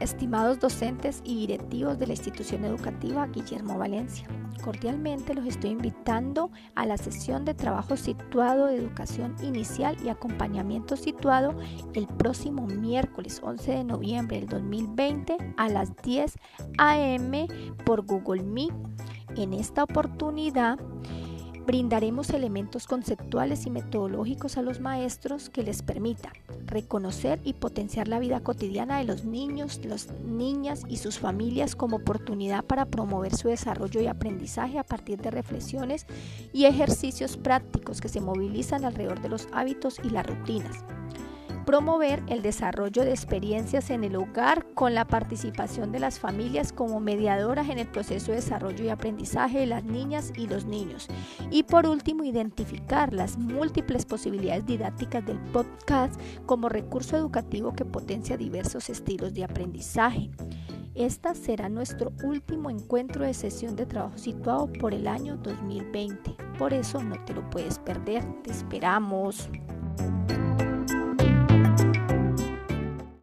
Estimados docentes y directivos de la institución educativa Guillermo Valencia, cordialmente los estoy invitando a la sesión de trabajo situado de educación inicial y acompañamiento situado el próximo miércoles 11 de noviembre del 2020 a las 10 a.m. por Google Meet. En esta oportunidad Brindaremos elementos conceptuales y metodológicos a los maestros que les permitan reconocer y potenciar la vida cotidiana de los niños, las niñas y sus familias como oportunidad para promover su desarrollo y aprendizaje a partir de reflexiones y ejercicios prácticos que se movilizan alrededor de los hábitos y las rutinas promover el desarrollo de experiencias en el hogar con la participación de las familias como mediadoras en el proceso de desarrollo y aprendizaje de las niñas y los niños. Y por último, identificar las múltiples posibilidades didácticas del podcast como recurso educativo que potencia diversos estilos de aprendizaje. Esta será nuestro último encuentro de sesión de trabajo situado por el año 2020. Por eso no te lo puedes perder. Te esperamos.